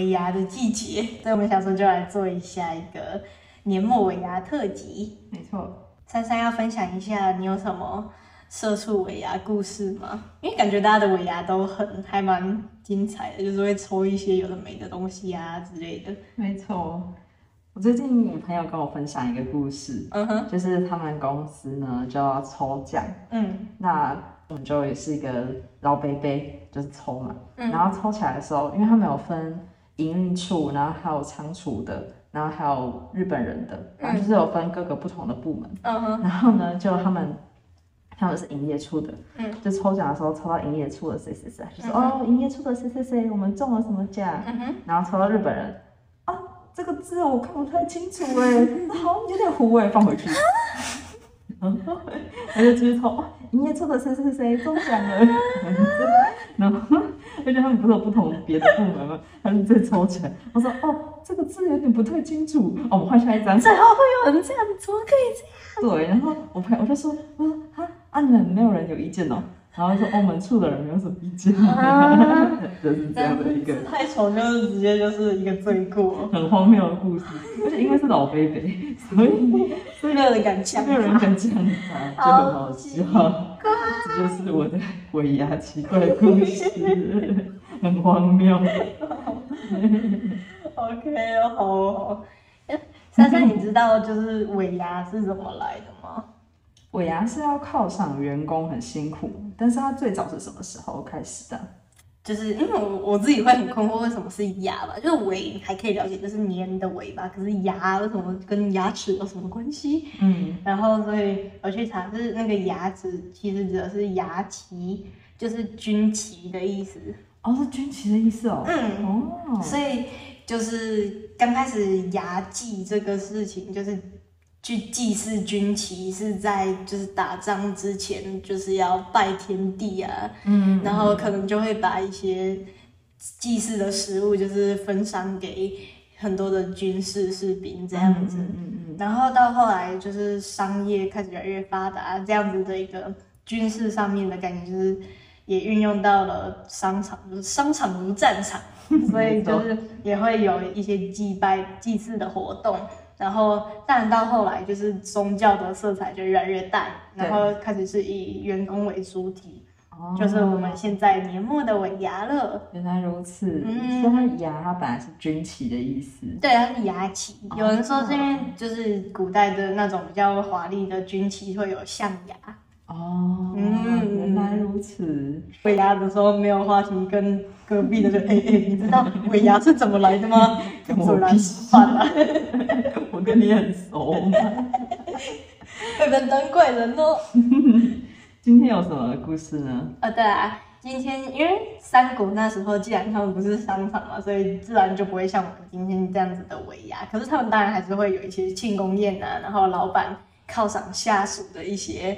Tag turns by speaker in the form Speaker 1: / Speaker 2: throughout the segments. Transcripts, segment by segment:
Speaker 1: 是尾牙的季节，所以我们想说就来做一下一个年末尾牙特辑。
Speaker 2: 没错，
Speaker 1: 珊珊要分享一下你有什么社畜尾牙故事吗？因为感觉大家的尾牙都很还蛮精彩的，就是会抽一些有的没的东西啊之类的。
Speaker 2: 没错。我最近我朋友跟我分享一个故事，
Speaker 1: 嗯哼，
Speaker 2: 就是他们公司呢就要抽奖，
Speaker 1: 嗯
Speaker 2: 那我们就也是一个老杯杯，就是抽嘛，
Speaker 1: 嗯
Speaker 2: 然后抽起来的时候，因为他们有分营运处，然后还有仓储的，然后还有日本人的，反正就是有分各个不同的部门，
Speaker 1: 嗯哼，
Speaker 2: 然后呢，就他们他们是营业处的，
Speaker 1: 嗯，
Speaker 2: 就抽奖的时候抽到营业处的谁谁谁，就说、
Speaker 1: 嗯
Speaker 2: 哦，营业处的谁谁谁，我们中了什么奖，
Speaker 1: 嗯哼，
Speaker 2: 然后抽到日本人，啊，这个字我看不太清楚哎，好像有点糊哎，放回去。然后他就继续抽，哦营业处的谁谁谁中奖了，然后而且他们不是有不同别的部门吗？他们在抽起来，我说哦，这个字有点不太清楚，哦，我们换下一张。
Speaker 1: 最后会有人这样，怎么可以这样？
Speaker 2: 对，然后我朋友我就说，我说啊啊，你们没有人有意见哦，然后说欧盟处的人没有什么意见，
Speaker 1: 啊
Speaker 2: 就是这样的一个
Speaker 1: 太丑就是直接就是一个罪过，
Speaker 2: 很荒谬的故事，而且因为是老贝贝，所以所以
Speaker 1: 没有人敢抢
Speaker 2: 没有人敢抢他，就很好笑。这就是我的尾牙奇怪故事，很荒谬。
Speaker 1: OK，好哦好。诶珊珊，你知道就是尾牙是怎么来的吗？
Speaker 2: 尾牙是要犒赏员工很辛苦，但是它最早是什么时候开始的？
Speaker 1: 就是因为我我自己会很困惑，为什么是牙吧？就是尾还可以了解，就是年的尾巴，可是牙为什么跟牙齿有什么关系？
Speaker 2: 嗯，
Speaker 1: 然后所以我去查，是那个牙齿其实指的是牙旗，就是军旗的意思。
Speaker 2: 哦，是军旗的意思哦。
Speaker 1: 嗯
Speaker 2: 哦，
Speaker 1: 所以就是刚开始牙祭这个事情，就是去祭祀军旗，是在就是打仗之前，就是要拜天地啊，
Speaker 2: 嗯，
Speaker 1: 然后可能就会把一些祭祀的食物，就是分赏给很多的军事士兵这样子。
Speaker 2: 嗯嗯嗯
Speaker 1: 然后到后来就是商业开始越来越发达，这样子的一个军事上面的感觉，就是也运用到了商场，就是商场如战场，所以就是也会有一些祭拜、祭祀的活动。然后，但到后来就是宗教的色彩就越来越淡，然后开始是以员工为主体，
Speaker 2: 哦
Speaker 1: 就是我们现在年末的尾牙了。
Speaker 2: 原来如此，
Speaker 1: 嗯
Speaker 2: 所以它牙它本来是军旗的意思。
Speaker 1: 对，它是牙旗。有人说是因为就是古代的那种比较华丽的军旗会有象牙，
Speaker 2: 哦，
Speaker 1: 嗯
Speaker 2: 原来如此。
Speaker 1: 尾牙的时候没有话题，跟隔壁的就哎哎，你知道尾牙是怎么来的吗？
Speaker 2: 跟我
Speaker 1: 果然
Speaker 2: 屁
Speaker 1: 吃饭啊，
Speaker 2: 我跟你很熟吗？
Speaker 1: 会被当怪人哦。
Speaker 2: 今天有什么故事呢？
Speaker 1: 啊，对啊，今天因为三国那时候既然他们不是商场嘛，所以自然就不会像我们今天这样子的尾牙。可是他们当然还是会有一些庆功宴啊，然后老板犒赏下属的一些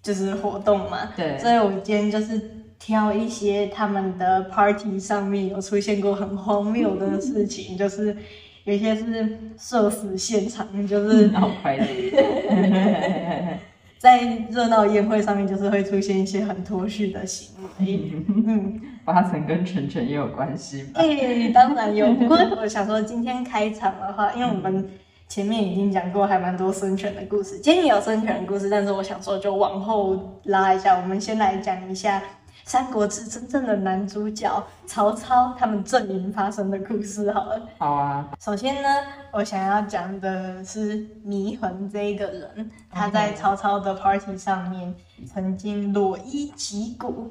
Speaker 1: 就是活动嘛。
Speaker 2: 对
Speaker 1: 所以我今天就是挑一些他们的 party 上面有出现过很荒谬的事情，就是有一些是社死现场，就是
Speaker 2: 好快乐。
Speaker 1: 在热闹宴会上面，就是会出现一些很脱序的行为。嗯，
Speaker 2: 八成跟晨晨也有关系吧？
Speaker 1: 哎、当然有。不过我想说，今天开场的话，因为我们前面已经讲过还蛮多孙权的故事，今天也有孙权的故事，但是我想说就往后拉一下，我们先来讲一下《三国志》真正的男主角曹操他们阵营发生的故事好了。
Speaker 2: 好啊，
Speaker 1: 首先呢，我想要讲的是祢衡这一个人，他在曹操的 party 上面曾经裸衣击鼓。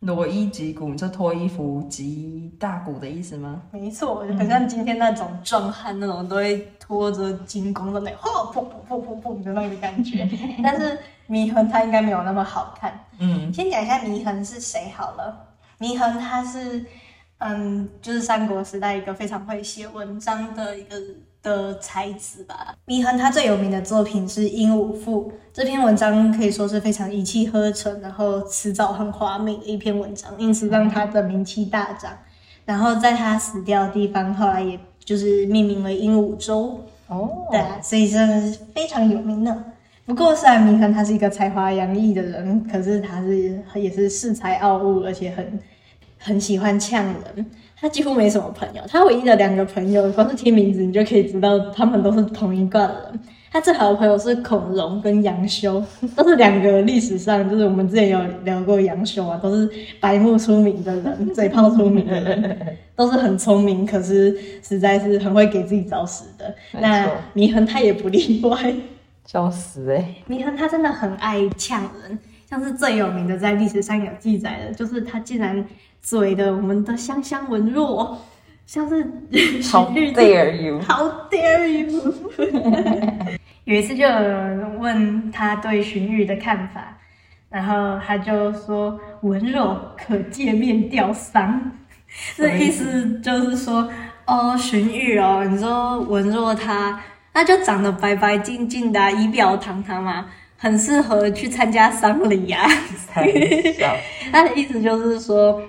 Speaker 2: 裸衣击鼓，你就脱衣服击大鼓的意思吗？
Speaker 1: 没错，就很像今天那种壮汉那种，都会拖着金弓的那种，吼砰砰砰砰砰的那个感觉。但是祢衡他应该没有那么好看。
Speaker 2: 嗯，
Speaker 1: 先讲一下祢衡是谁好了。祢衡他是，嗯，就是三国时代一个非常会写文章的一个的才子吧。祢衡他最有名的作品是《鹦鹉赋》，这篇文章可以说是非常一气呵成，然后辞藻很华美的一篇文章，因此让他的名气大涨。然后在他死掉的地方，后来也就是命名为鹦鹉洲。
Speaker 2: 哦，
Speaker 1: 对啊，所以真的是非常有名的。不过虽然祢衡他是一个才华洋溢的人，可是他是也是恃才傲物，而且很很喜欢呛人，他几乎没什么朋友。他唯一的两个朋友，光是听名字你就可以知道他们都是同一挂的人。他最好的朋友是孔融跟杨修，都是两个历史上就是我们之前有聊过杨修啊，都是白目出名的人，嘴炮出名的人，都是很聪明，可是实在是很会给自己找死的。那祢衡他也不例外。
Speaker 2: 笑死哎、
Speaker 1: 祢衡他真的很爱呛人，像是最有名的在历史上有记载的，就是他竟然嘴的我们的香香文弱，像是彧
Speaker 2: dare
Speaker 1: you！How dare you！有一次就有人问他对荀彧的看法，然后他就说文弱可借面吊丧，这意思就是说哦荀彧哦，你说文弱他那就长得白白净净的啊、仪表堂堂嘛，很适合去参加丧礼呀、他的意思就是说。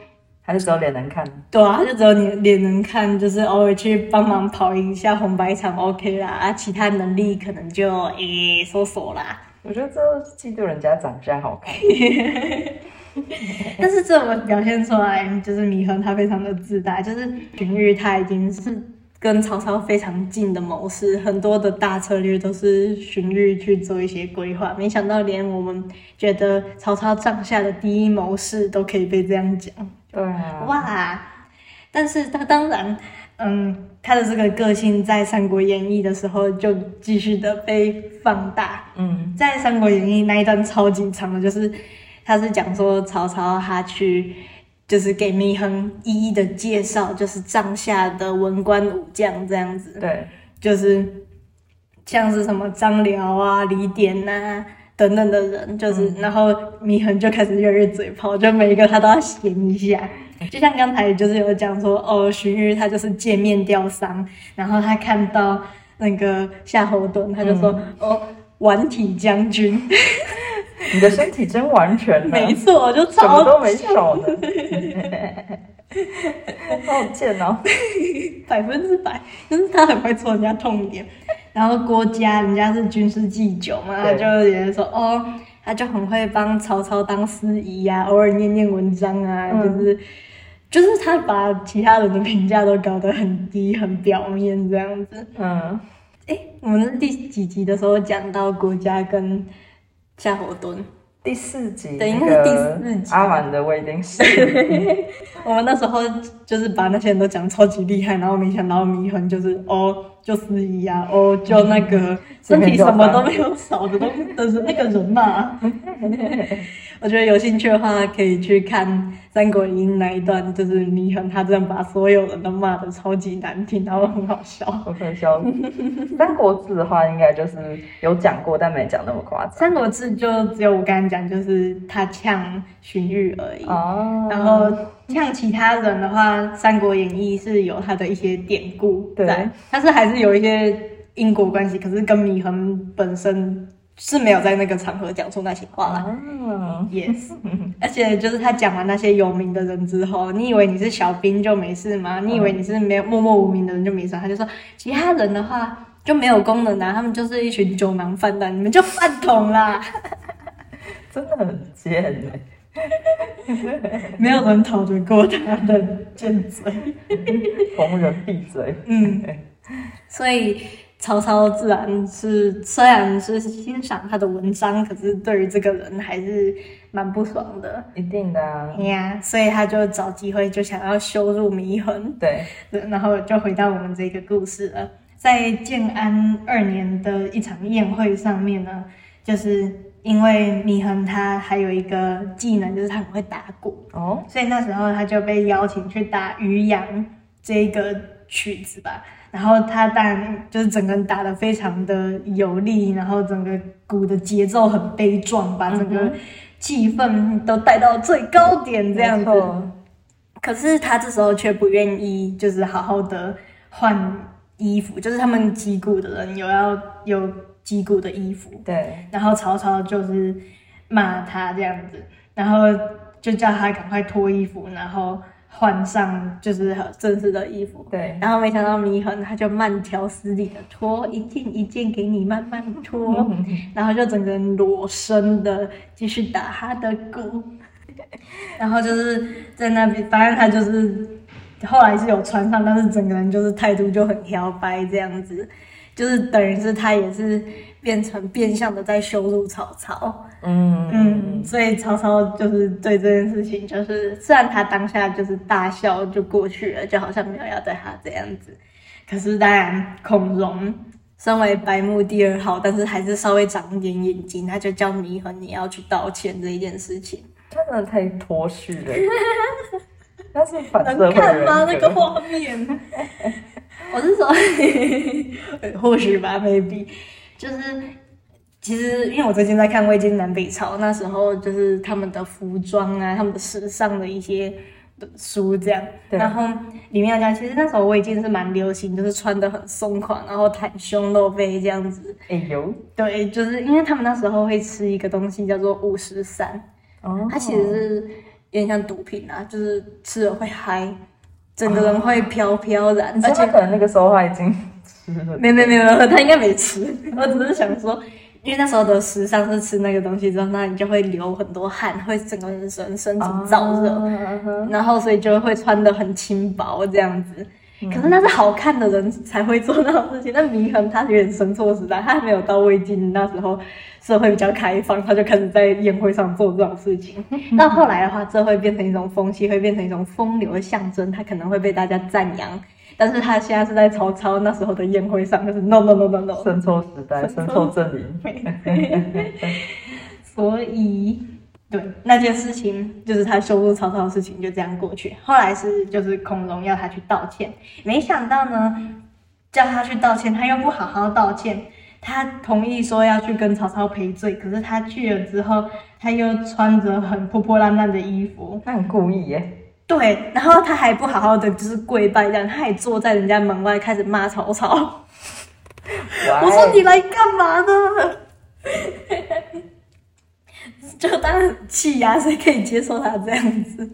Speaker 2: 还是只有脸能看。
Speaker 1: 对啊，就只有你脸能看，就是偶尔去帮忙跑一下红白场 OK 啦，啊，其他能力可能就诶说说啦。
Speaker 2: 我觉得这嫉妒人家长相好看。
Speaker 1: 但是这我表现出来，就是米恒他非常的自大，就是荀彧他已经是跟曹操非常近的谋士，很多的大策略都是荀彧去做一些规划。没想到连我们觉得曹操帐下的第一谋士都可以被这样讲。
Speaker 2: 对啊，
Speaker 1: 哇！但是他当然，嗯，他的这个个性在《三国演义》的时候就继续的被放大。
Speaker 2: 嗯，
Speaker 1: 在《三国演义》那一段超级长的，就是他是讲说曹操他去，就是给祢衡一一的介绍，就是帐下的文官武将这样子，
Speaker 2: 对，
Speaker 1: 就是像是什么张辽啊、李典呐、等等的人，就是、然后祢衡就开始越来越嘴炮，就每一个他都要闲一下。就像刚才就是有讲说，哦，荀彧他就是见面吊丧，然后他看到那个夏侯惇，他就说，哦，顽体将军，
Speaker 2: 你的身体真完全呢，
Speaker 1: 没错，就
Speaker 2: 什么
Speaker 1: 超
Speaker 2: 都没少呢。好贱哦！
Speaker 1: 百分之百，但是他很会戳人家痛点。然后郭嘉人家是军师祭酒嘛，他就也是说哦，他就很会帮曹操当司仪呀、偶尔念念文章啊，
Speaker 2: 嗯
Speaker 1: 就是就是他把其他人的评价都搞得很低、很表面这样子。
Speaker 2: 嗯，
Speaker 1: 哎，我们第几集的时候讲到郭嘉跟夏侯惇，
Speaker 2: 第四集
Speaker 1: 对
Speaker 2: 那
Speaker 1: 应该是第四集。
Speaker 2: 阿满的未定事，
Speaker 1: 我们那时候就是把那些人都讲超级厉害，然后没想到祢衡就是哦，就司仪啊，哦，就那个 身体什么都没有少的东的那个人嘛。我觉得有兴趣的话，可以去看《三国演义》那一段，就是祢衡他真的把所有人都骂的超级难听，然后很好笑。
Speaker 2: 我可以笑。三国志的话，应该就是有讲过，但没讲那么夸《张。
Speaker 1: 三国志》就只有我刚才讲，就是他呛荀彧而已。
Speaker 2: 哦，
Speaker 1: 然后像其他人的话，《三国演义》是有他的一些典故
Speaker 2: 对
Speaker 1: 在，但是还是有一些因果关系，可是跟祢衡本身是没有在那个场合讲出那些话啦。
Speaker 2: 啊
Speaker 1: ，Yes，而且就是他讲完那些有名的人之后，你以为你是小兵就没事吗？你以为你是没有默默无名的人就没事？他就说其他人的话就没有功能啊，他们就是一群酒囊饭袋，你们就饭桶啦，
Speaker 2: 真的很贱哎，
Speaker 1: 没有人逃得过他的贱嘴。
Speaker 2: 逢人闭嘴。
Speaker 1: 嗯，所以曹操自然是虽然是欣赏他的文章，可是对于这个人还是蛮不爽的。
Speaker 2: 一定的
Speaker 1: 呀，所以他就找机会就想要羞辱祢衡，
Speaker 2: 对，
Speaker 1: 对然后就回到我们这个故事了。在建安二年的一场宴会上面呢，就是因为祢衡他还有一个技能，就是他很会打鼓，
Speaker 2: 哦，
Speaker 1: 所以那时候他就被邀请去打渔阳这个曲子吧。然后他当然就是整个人打得非常的有力，然后整个鼓的节奏很悲壮，把整个气氛都带到最高点这样子。
Speaker 2: 错。
Speaker 1: 可是他这时候却不愿意，就是好好的换衣服，就是他们击鼓的人有要有击鼓的衣服，
Speaker 2: 对，
Speaker 1: 然后曹操就是骂他这样子，然后就叫他赶快脱衣服，然后换上就是很正式的衣服。
Speaker 2: 对，
Speaker 1: 然后没想到祢衡他就慢条斯理的脱一件一件给你慢慢脱，然后就整个人裸身的继续打他的鼓。然后就是在那边，反正他就是后来是有穿上，但是整个人就是态度就很摇摆这样子，就是等于是他也是变成变相的在羞辱曹操。
Speaker 2: 嗯
Speaker 1: 嗯，所以曹操就是对这件事情，就是虽然他当下就是大笑就过去了，就好像没有要对他这样子，可是当然孔融身为白目第二号，但是还是稍微长一点眼睛，他就叫祢衡你要去道歉这一件事情。
Speaker 2: 他真的太脱序了，他是反社
Speaker 1: 能
Speaker 2: 会人
Speaker 1: 看吗？那
Speaker 2: 格
Speaker 1: 个画面，我是说，或许吧，maybe，就是其实因为我最近在看魏晋南北朝，那时候就是他们的服装啊，他们的时尚的一些的书这样，然后里面有讲，其实那时候魏晋是蛮流行，就是穿的很松垮，然后袒胸露背这样子。
Speaker 2: 哎呦，
Speaker 1: 对，就是因为他们那时候会吃一个东西叫做五十三，
Speaker 2: 哦，
Speaker 1: 它其实是有点像毒品啊，就是吃了会嗨，整个人会飘飘然，而且
Speaker 2: 可能那个时候他已经 吃了，
Speaker 1: 没没没有，他应该没吃，我只是想说，因为那时候的时尚是吃那个东西之后，那你就会流很多汗，会整个人身身体燥热，
Speaker 2: 热，
Speaker 1: 然后所以就会穿的很轻薄这样子。可是那是好看的人才会做那种事情。那祢衡他有点生错时代，他还没有到魏晋那时候社会比较开放，他就开始在宴会上做这种事情。到后来的话，这会变成一种风气，会变成一种风流的象征，他可能会被大家赞扬。但是他现在是在曹操那时候的宴会上，就是 no no no no no，
Speaker 2: 生错时代，生错阵营，
Speaker 1: 所以，对那件事情，就是他羞辱曹操的事情，就这样过去。后来是就是孔融要他去道歉，没想到呢，叫他去道歉，他又不好好道歉。他同意说要去跟曹操赔罪，可是他去了之后，他又穿着很破破烂烂的衣服，
Speaker 2: 他很故意耶，
Speaker 1: 对，然后他还不好好的就是跪拜这样，他还坐在人家门外开始骂曹操。我说你来干嘛的？就当气呀、谁可以接受他这样子？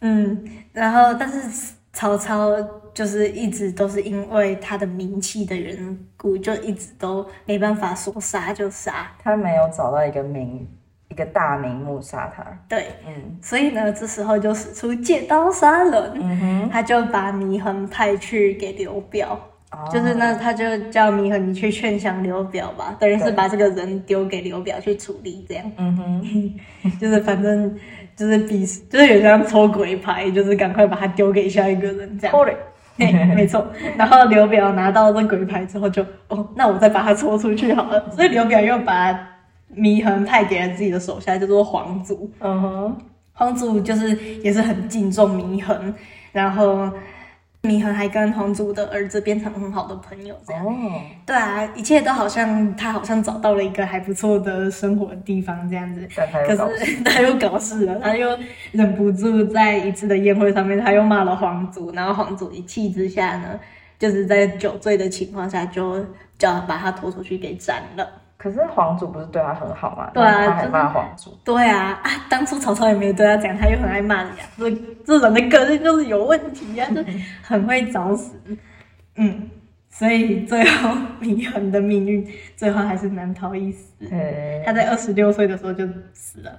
Speaker 1: 嗯，然后但是曹操就是一直都是因为他的名气的缘故，就一直都没办法说杀就杀。
Speaker 2: 他没有找到一个名一个大名目杀他，
Speaker 1: 对，
Speaker 2: 嗯
Speaker 1: 所以呢，这时候就使出借刀杀人，
Speaker 2: 嗯哼，
Speaker 1: 他就把祢衡派去给刘表。
Speaker 2: 哦
Speaker 1: 就是那他就叫祢衡你去劝降刘表吧，等于是把这个人丢给刘表去处理，这样
Speaker 2: 嗯哼，
Speaker 1: 就是反正就是比就是有点像抽鬼牌，就是赶快把他丢给下一个人这样。
Speaker 2: 扣嘞，
Speaker 1: 嘿没错。然后刘表拿到这鬼牌之后就哦，那我再把他抽出去好了。所以刘表又把祢衡派给了自己的手下，叫做黄祖。
Speaker 2: 嗯哼，
Speaker 1: 黄祖就是也是很敬重祢衡，然后祢衡还跟皇族的儿子变成很好的朋友，这样。
Speaker 2: 哦，
Speaker 1: 对啊，一切都好像他好像找到了一个还不错的生活的地方这样子。可是 他又搞事了，他又忍不住在一次的宴会上面，他又骂了皇族，然后皇族一气之下呢，就是在酒醉的情况下就叫把他拖出去给斩了。
Speaker 2: 可是皇祖不是对他很好吗？
Speaker 1: 对啊
Speaker 2: 他还
Speaker 1: 就是
Speaker 2: 骂皇祖，
Speaker 1: 对啊，啊，当初曹操也没有对他讲，他又很爱骂你啊，这这人的个性就是有问题啊、就很会找死。嗯，所以最后祢衡的命运最后还是难逃一死。
Speaker 2: 嘿
Speaker 1: 他在二十六岁的时候就死了，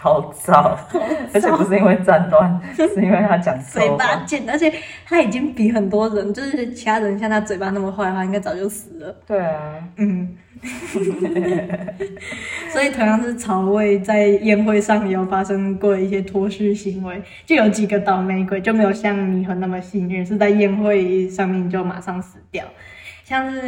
Speaker 2: 好早，而且不是因为战乱，是因为他讲
Speaker 1: 嘴。巴贱，而且他已经比很多人，就是其他人像他嘴巴那么坏的话，应该早就死了。
Speaker 2: 对啊，
Speaker 1: 嗯，所以同样是曹魏在宴会上有发生过一些脱序行为，就有几个倒霉鬼就没有像祢衡那么幸运，是在宴会上面就马上死掉。像是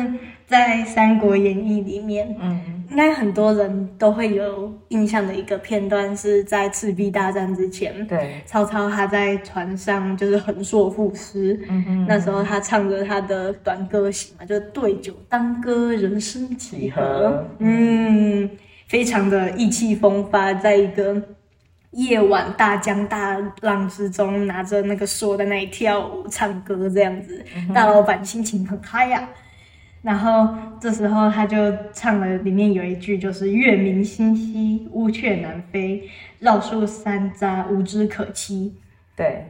Speaker 1: 在《三国演义》里面，
Speaker 2: 嗯，
Speaker 1: 应该很多人都会有印象的一个片段，是在赤壁大战之前，
Speaker 2: 对，
Speaker 1: 曹操他在船上就是横槊赋诗，
Speaker 2: 嗯哼，
Speaker 1: 那时候他唱着他的短歌行嘛，就对酒当歌，人生几
Speaker 2: 何，
Speaker 1: 嗯，非常的意气风发，在一个夜晚大江大浪之中，拿着那个槊在那里跳舞唱歌这样子，大老板心情很嗨呀、然后这时候他就唱了，里面有一句就是“月明星稀，乌鹊南飞，绕树三匝，无枝可栖”。
Speaker 2: 对，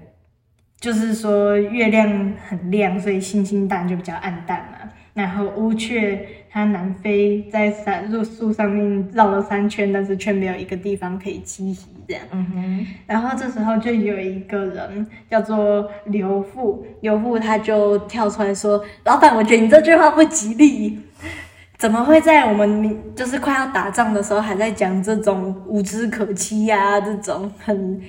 Speaker 1: 就是说月亮很亮，所以星星当然就比较暗淡嘛。然后乌鹊他南飞在山入树上面绕了三圈，但是却没有一个地方可以栖息，这样。
Speaker 2: 嗯哼，
Speaker 1: 然后这时候就有一个人叫做刘富，刘富他就跳出来说：“老板，我觉得你这句话不吉利，怎么会在我们就是快要打仗的时候还在讲这种无知可欺呀、这种很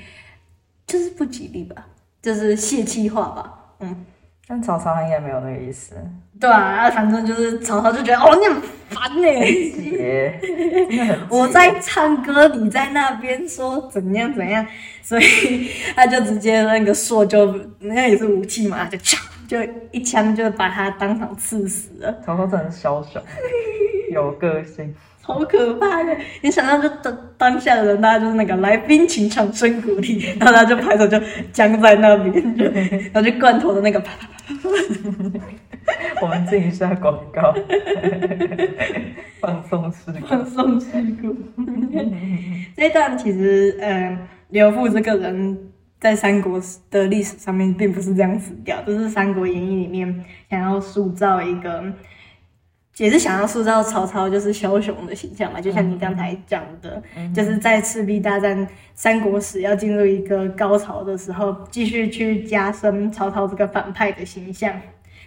Speaker 1: 就是不吉利吧，就是泄气话吧。”嗯，
Speaker 2: 但曹操他应该没有那个意思。
Speaker 1: 对啊，反正就是曹操就觉得哦，你很烦呢、我在唱歌，你在那边说怎样怎样，所以他就直接那个硕就那也是武器嘛，就唰就一枪就把他当场刺死了，
Speaker 2: 曹操真的很枭雄，有个性。
Speaker 1: 好可怕的！你想到就当当下的人，大家就是那个来宾请掌声鼓励，然后他就拍手就僵在那边，就 然后就罐头的那个啪啪啪
Speaker 2: 我们进一下广告，放松事故。
Speaker 1: 放松事故。这一段其实，嗯，刘富这个人在三国的历史上面并不是这样死掉，这是《三国演义》里面想要塑造一个，也是想要塑造曹操就是枭雄的形象嘛。就像你刚才讲的，就是在赤壁大战三国史要进入一个高潮的时候，继续去加深曹操这个反派的形象。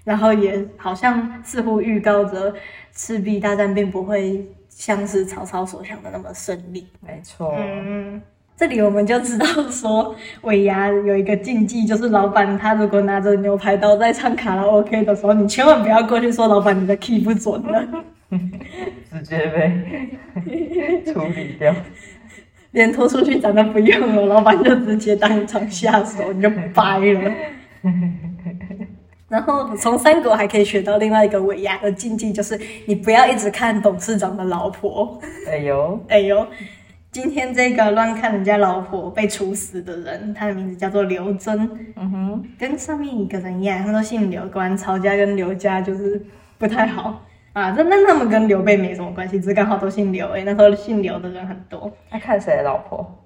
Speaker 1: 然后也好像似乎预告着赤壁大战并不会像是曹操所想的那么顺利。
Speaker 2: 没错，
Speaker 1: 嗯，这里我们就知道说，尾牙有一个禁忌，就是老板他如果拿着牛排刀在唱卡拉 OK 的时候，你千万不要过去说老板你的 key 不准了，
Speaker 2: 直接被处理掉。
Speaker 1: 连拖出去咱都不用了，老板就直接当场下手，你就掰了。然后从三国还可以学到另外一个尾牙的禁忌，就是你不要一直看董事长的老婆。
Speaker 2: 哎呦，
Speaker 1: 哎呦，今天这个乱看人家老婆被处死的人，他的名字叫做刘真，
Speaker 2: 嗯哼，
Speaker 1: 跟上面一个人一样，他都姓刘，果然曹家跟刘家就是不太好啊。那那他们跟刘备没什么关系，只是刚好都姓刘。哎，那时候姓刘的人很多。
Speaker 2: 他看谁的老婆？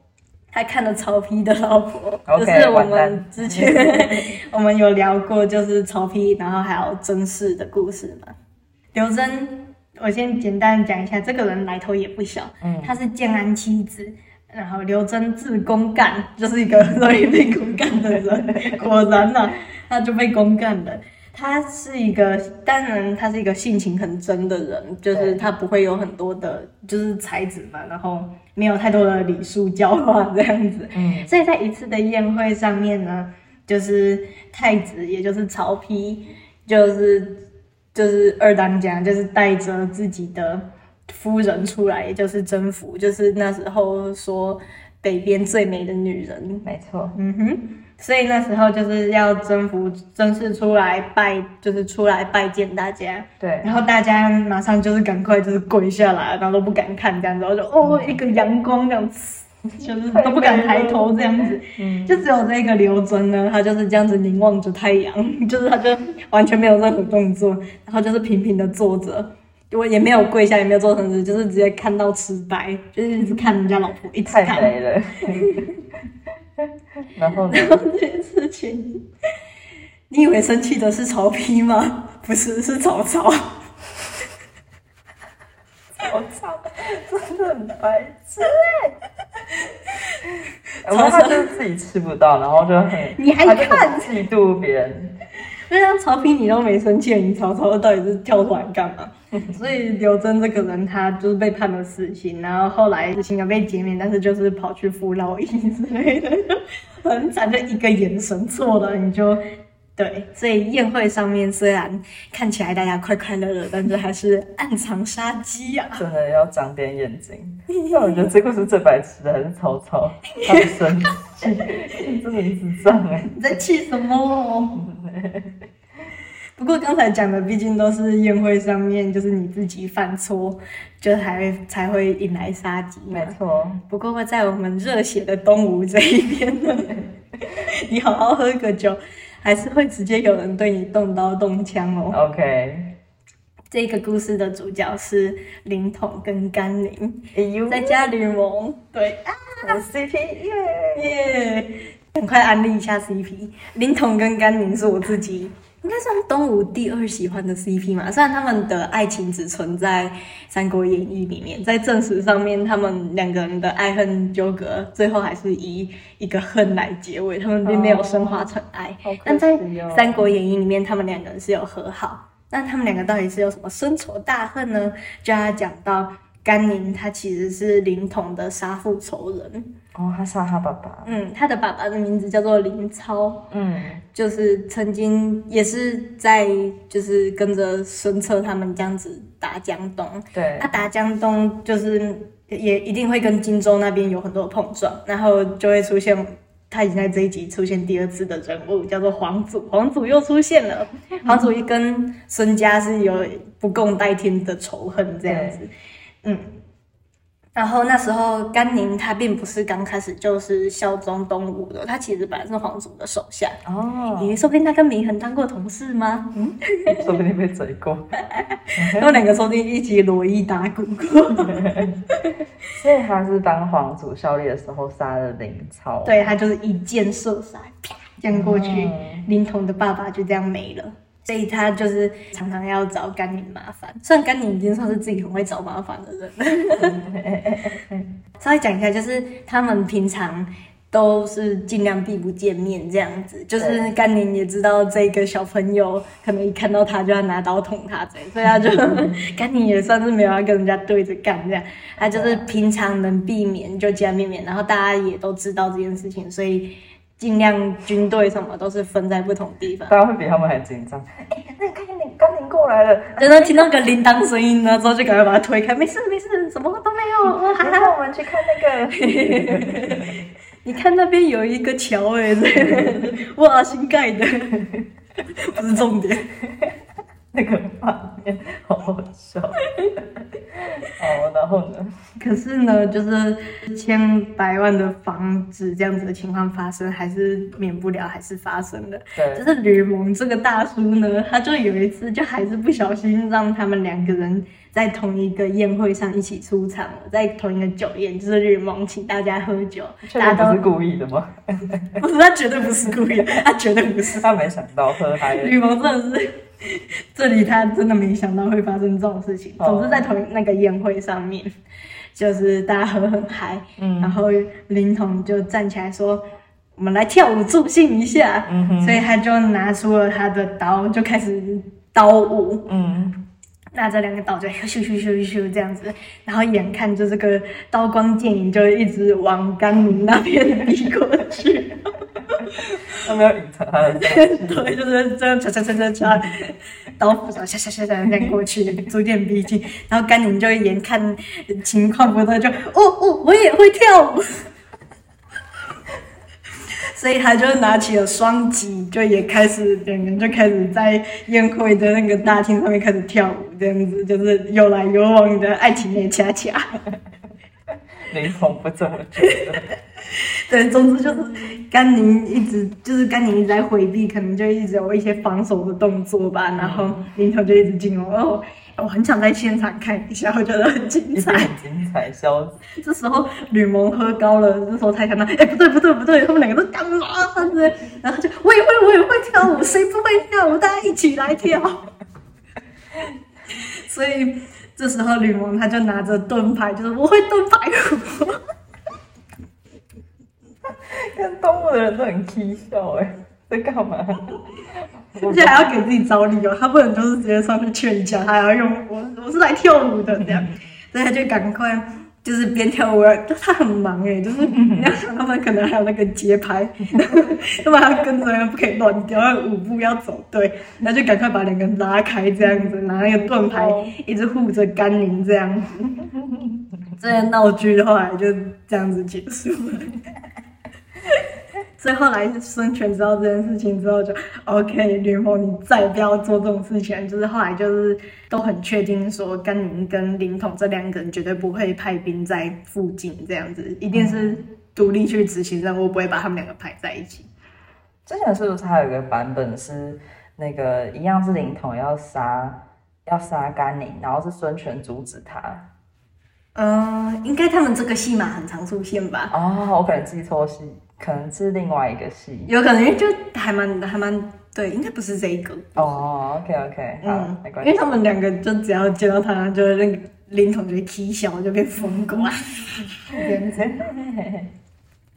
Speaker 1: 他看了曹丕的老婆就是我们之前 我们有聊过，就是曹丕，然后还有甄氏的故事嘛。刘真，我先简单讲一下，这个人来头也不小，
Speaker 2: 嗯
Speaker 1: 他是建安七子，然后刘真字公干，就是一个容易被公干的人，果然呢、他就被公干了。他是一个，当然他是一个性情很真的人，就是他不会有很多的，就是才子嘛，然后没有太多的礼数教化这样子。
Speaker 2: 嗯，
Speaker 1: 所以在一次的宴会上面呢，就是太子，也就是曹丕，就是就是二当家，就是带着自己的夫人出来，也就是征服，就是那时候说北边最美的女人。
Speaker 2: 没错，
Speaker 1: 嗯哼，所以那时候就是要征服正式出来拜，就是出来拜见大家。
Speaker 2: 对，
Speaker 1: 然后大家马上就是赶快就是跪下来，然后都不敢看这样子，然后就哦一个阳光这样子，就是都不敢抬头这样子，
Speaker 2: 嗯，
Speaker 1: 就只有这个刘尊呢，他就是这样子凝望着太阳，就是他就完全没有任何动作，然后就是平平的坐着。我也没有跪下，也没有做什么，就是直接看到痴呆，就是一直看人家老婆，一直
Speaker 2: 太
Speaker 1: 看。
Speaker 2: 美了。然后呢？
Speaker 1: 然后这件事情，你以为生气的是曹丕吗？不是，是曹操。
Speaker 2: 我操，真的很白痴哎！我他就是自己吃不到，然后就很，
Speaker 1: 你还看
Speaker 2: 嫉妒别人，
Speaker 1: 那像，曹丕你都没生气，你曹操到底是跳出来干嘛？所以刘真这个人，他就是被判了死刑，然后后来死刑也被减免，但是就是跑去服劳役之类的，就很惨，就一个眼神错了你就。对，所以宴会上面虽然看起来大家快快乐乐，但是还是暗藏杀机啊呀、
Speaker 2: 真的要长点眼睛。但我觉得这故事最白痴的还是曹操，他的生气，真的很智障哎。
Speaker 1: 你在气什么？不过刚才讲的毕竟都是宴会上面，就是你自己犯错，就才才会引来杀机嘛
Speaker 2: 没。错，
Speaker 1: 不过会在我们热血的东吴这一边呢，你好好喝个酒，还是会直接有人对你动刀动枪哦。
Speaker 2: OK，
Speaker 1: 这个故事的主角是灵统跟甘宁，
Speaker 2: 哎呦，
Speaker 1: 在加吕蒙。对啊，
Speaker 2: 我 CP 耶！
Speaker 1: 耶！赶快安利一下 CP。灵统跟甘宁是我自己应该算东吴第二喜欢的 CP 嘛。虽然他们的爱情只存在《三国演义》里面，在正史上面，他们两个人的爱恨纠葛，最后还是以一个恨来结尾，他们并没有升华成爱。但在三国演义》里面，他们两个人是有和好。那他们两个到底是有什么深仇大恨呢？就要讲到甘宁，他其实是林统的杀父仇人。
Speaker 2: 哦，他杀他爸爸。
Speaker 1: 嗯，他的爸爸的名字叫做林超。
Speaker 2: 嗯，
Speaker 1: 就是曾经也是在就是跟着孙策他们这样子打江东，
Speaker 2: 对
Speaker 1: 他、，打江东就是也一定会跟荆州那边有很多碰撞，然后就会出现。他已经在这一集出现第二次的人物，叫做黄祖。黄祖又出现了，黄祖一跟孙家是有不共戴天的仇恨这样子，嗯。然后那时候甘宁他并不是刚开始就是效忠东吴的，他其实本来是皇族的手下。
Speaker 2: 哦，
Speaker 1: 咦，说不定他跟祢衡当过同事吗？嗯，
Speaker 2: 说不定被追过。
Speaker 1: 他们两个说不定一起罗衣打鼓过。
Speaker 2: 所以他是当皇族效力的时候杀了林超。
Speaker 1: 对他就是一箭射杀，啪这样过去
Speaker 2: 嗯，
Speaker 1: 林童的爸爸就这样没了。所以他就是常常要找甘宁麻烦，虽然甘宁已经算是自己很会找麻烦的人了。稍微讲一下，就是他们平常都是尽量避不见面这样子，就是甘宁也知道这个小朋友可能一看到他就要拿刀捅他这样，所以他就 甘宁也算是没有要跟人家对着干这样，他就是平常能避免就尽量避免，然后大家也都知道这件事情，所以尽量军队什么都是分在不同地方。
Speaker 2: 大家会比他们还紧张。哎、那个甘宁，甘铃过来了，
Speaker 1: 真的听到个铃铛声音呢，之后就赶快把它推开，没事没事，什么都没有，哦还
Speaker 2: 好我们去看那个。
Speaker 1: 你看那边有一个桥哎，欸，哇，新盖的，不是重点。
Speaker 2: 那个画面好好笑。好，然后呢？
Speaker 1: 可是呢，就是千百万的房子这样子的情况发生，还是免不了，还是发生了。就，是吕蒙这个大叔呢，他就有一次就还是不小心让他们两个人在同一个宴会上一起出场了，在同一个酒宴，就是吕蒙请大家喝酒，大家都
Speaker 2: 是故意的吗？
Speaker 1: 不是他绝对不是故意的，他绝对不是。
Speaker 2: 他没想到喝嗨了。
Speaker 1: 吕蒙真的是，这里他真的没想到会发生这种事情。
Speaker 2: 哦
Speaker 1: 总之在同那个宴会上面，就是大家喝很嗨，
Speaker 2: 嗯
Speaker 1: 然后林童就站起来说：“我们来跳舞助兴一下。
Speaker 2: 嗯哼
Speaker 1: 所以他就拿出了他的刀，就开始刀舞，
Speaker 2: 嗯，
Speaker 1: 拿着两个刀就咻咻咻咻咻这样子，然后眼看就这个刀光剑影就一直往甘宁那边逼过去。
Speaker 2: 他没有隐藏他的
Speaker 1: 对，就是这样唰唰唰唰唰，刀斧唰唰唰唰唰这样过去，逐渐逼近。然后甘宁就眼看情况不对，就哦哦，我也会跳舞。所以他就拿起了双戟，就也开始两人就开始在宴会的那个大厅上面开始跳舞，这样子就是有来有往的爱情内恰恰。
Speaker 2: 林峰不这么觉得。
Speaker 1: 对，总之就是甘宁一直就是甘宁一直在回避，可能就一直有一些防守的动作吧，然后林头就一直进攻，然后我很想在现场看一下，我觉得很精彩。
Speaker 2: 很精彩，笑死！
Speaker 1: 这时候吕蒙喝高了，这时候才想到，哎、不对不对不对，他们两个都干嘛呢？然后就我也会我也会跳舞，谁不会跳舞？大家一起来跳。所以这时候吕蒙他就拿着盾牌，就是我会盾牌舞。
Speaker 2: 看动物的人都很搞笑哎，在干嘛？
Speaker 1: 而且还要给自己找理由，他不能就是直接上去劝架，他要用我我是来跳舞的这样，所以他就赶快就是边跳舞，就他很忙哎，就是你要想他们可能还有那个节拍，他们还要跟着，不可以乱掉，那舞步要走对，然后就赶快把两个人拉开这样子，拿那个盾牌一直护着甘宁这样子，这些闹剧后来就这样子结束了。所以后来孙权知道这件事情之后就，OK，吕蒙你再不要做这种事情。就是后来就是都很确定说，甘宁跟凌统这两个人绝对不会派兵在附近，这样子一定是独立去执行任务，不会把他们两个排在一起。
Speaker 2: 之前是不是还有一个版本是那个一样是凌统要杀要杀甘宁，然后是孙权阻止他？
Speaker 1: 嗯、应该他们这个戏码很常出现吧？
Speaker 2: 哦，我可能记错戏，可能是另外一个戏。
Speaker 1: 有可能，因为就还蛮还蛮对，应该不是这一个。
Speaker 2: 哦，OK OK，好，
Speaker 1: 嗯
Speaker 2: 没，关系
Speaker 1: 因为。他们两个就只要见到他，就那个林童就会踢笑，就变疯狗啊。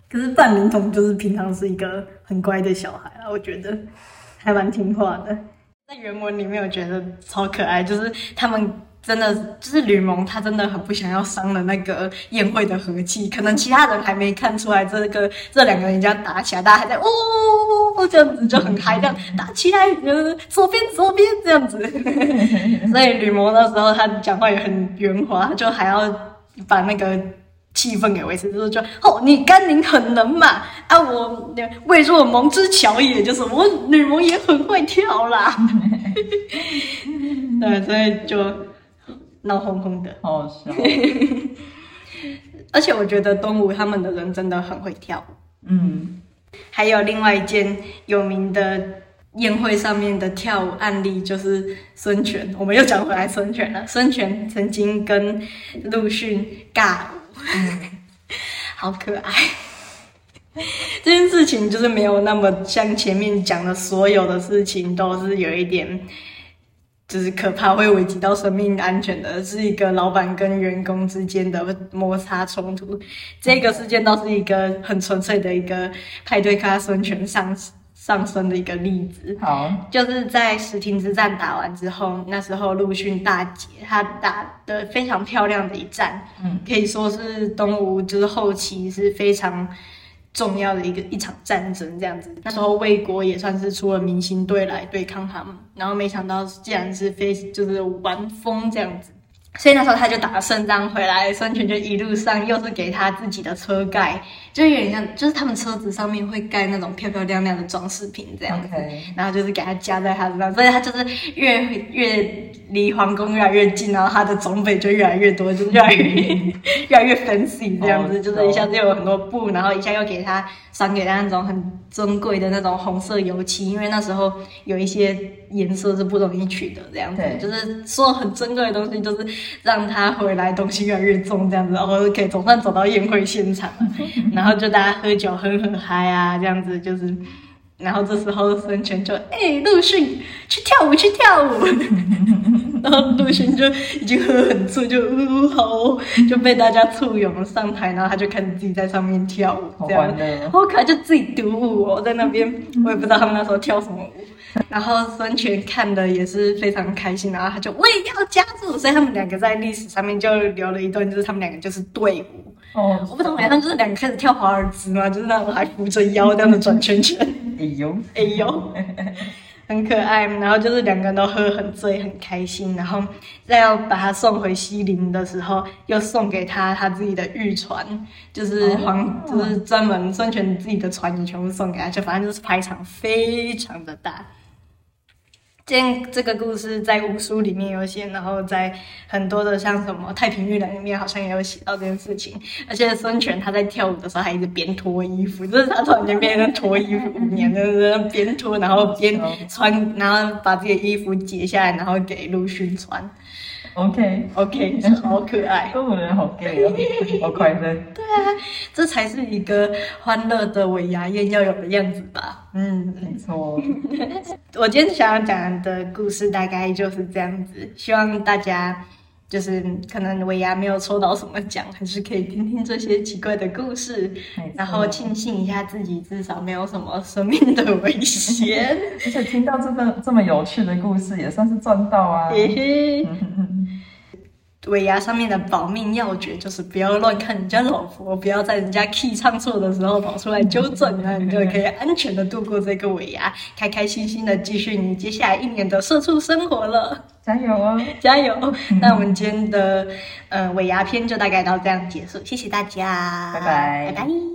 Speaker 1: 可是半林童就是平常是一个很乖的小孩啊，我觉得还蛮听话的。在原文里面，我觉得超可爱，就是他们真的就是吕蒙，他真的很不想要伤了那个宴会的和气。可能其他人还没看出来这个这两个人这样打起来，大家还在哦这样子就很嗨，这样打起来，呃，左边左边这样子。所以吕蒙那时候他讲话也很圆滑，就还要把那个气氛给维持就是说哦，你甘宁很能嘛，啊，我魏若蒙之巧也，就是我吕蒙也很会跳啦。对，所以就闹哄哄的。
Speaker 2: 好好笑。
Speaker 1: 而且我觉得东吴他们的人真的很会跳舞。
Speaker 2: 嗯，
Speaker 1: 还有另外一件有名的宴会上面的跳舞案例，就是孙权。我们又讲回来孙权了。孙权曾经跟陆逊尬舞，好可爱。这件事情就是没有那么像前面讲的所有的事情都是有一点，就是可怕会危及到生命安全的，是一个老板跟员工之间的摩擦冲突。这个事件倒是一个很纯粹的一个派对咖孙权上上升的一个例子。
Speaker 2: 好，
Speaker 1: 就是在石亭之战打完之后，那时候陆逊大捷，他打的非常漂亮的一战，
Speaker 2: 嗯，
Speaker 1: 可以说是东吴就是后期是非常重要的一个一场战争这样子。那时候魏国也算是出了明星队来对抗他们，然后没想到竟然是非就是玩疯这样子。所以那时候他就打了胜仗回来，孙权就一路上又是给他自己的车盖，就有点像，就是他们车子上面会盖那种漂漂亮亮的装饰品这样子。然后就是给他加在他身上，所以他就是越越离皇宫越来越近，然后他的装备就越来越多，就越来越 越来越 fancy 这样子，
Speaker 2: 哦
Speaker 1: 就是一下子又有很多布，然后一下又给他赏给他那种很珍贵的那种红色油漆，因为那时候有一些颜色是不容易取得，这样子
Speaker 2: 对
Speaker 1: 就是说很珍贵的东西，就是让他回来东西越来越重这样子，然后可以总算走到宴会现场了，然后就大家喝酒喝很嗨啊，这样子就是。然后这时候孙权就哎、陆逊去跳舞去跳舞，然后陆逊就已经喝很醉，就呜、好哦，就被大家簇拥上台，然后他就开始自己在上面跳舞，这样
Speaker 2: 欢乐。
Speaker 1: 好可爱，就自己独舞哦，在那边 我也不知道他们那时候跳什么舞。然后孙权看的也是非常开心，然后他就我也要加入，所以他们两个在历史上面就留了一段，就是他们两个就是队伍。
Speaker 2: 哦，
Speaker 1: 我不懂，好像就是两个开始跳华尔兹嘛，就是那种还扶着腰这样子转圈圈。
Speaker 2: 哎呦，
Speaker 1: 哎呦，很可爱。然后就是两个人都喝很醉，很开心。然后在要把他送回西陵的时候，又送给他他自己的玉船，就是皇，
Speaker 2: 哦
Speaker 1: 就是专门孙权自己的船也全部送给他，就反正就是排场非常的大。这这个故事在武书里面有写，然后在很多的像什么《太平御览》里面好像也有写到这件事情。而且孙权他在跳舞的时候还一直边脱衣服，就是他突然间变成脱衣服，五年就是边脱，然后边穿，然后把自己的衣服解下来，然后给陆逊穿。OK，OK，好可爱，
Speaker 2: 中国人好 gay 哦，好快乐。
Speaker 1: 对啊这才是一个欢乐的尾牙宴要有的样子吧？嗯。
Speaker 2: 没错，
Speaker 1: 我今天想要讲的故事大概就是这样子，希望大家就是可能尾牙没有抽到什么奖，还是可以听听这些奇怪的故事，然后庆幸一下自己至少没有什么生命的危险。
Speaker 2: 而且听到这份这么有趣的故事，也算是赚到啊。
Speaker 1: 嘿嘿。尾牙上面的保命要诀就是不要乱看人家老婆，不要在人家 key 唱错的时候跑出来纠正，那你就可以安全的度过这个尾牙，开开心心的继续你接下来一年的社畜生活了。
Speaker 2: 加油哦！
Speaker 1: 加油！那我们今天的呃尾牙篇就大概到这样结束，谢谢大家，
Speaker 2: 拜拜
Speaker 1: 拜拜。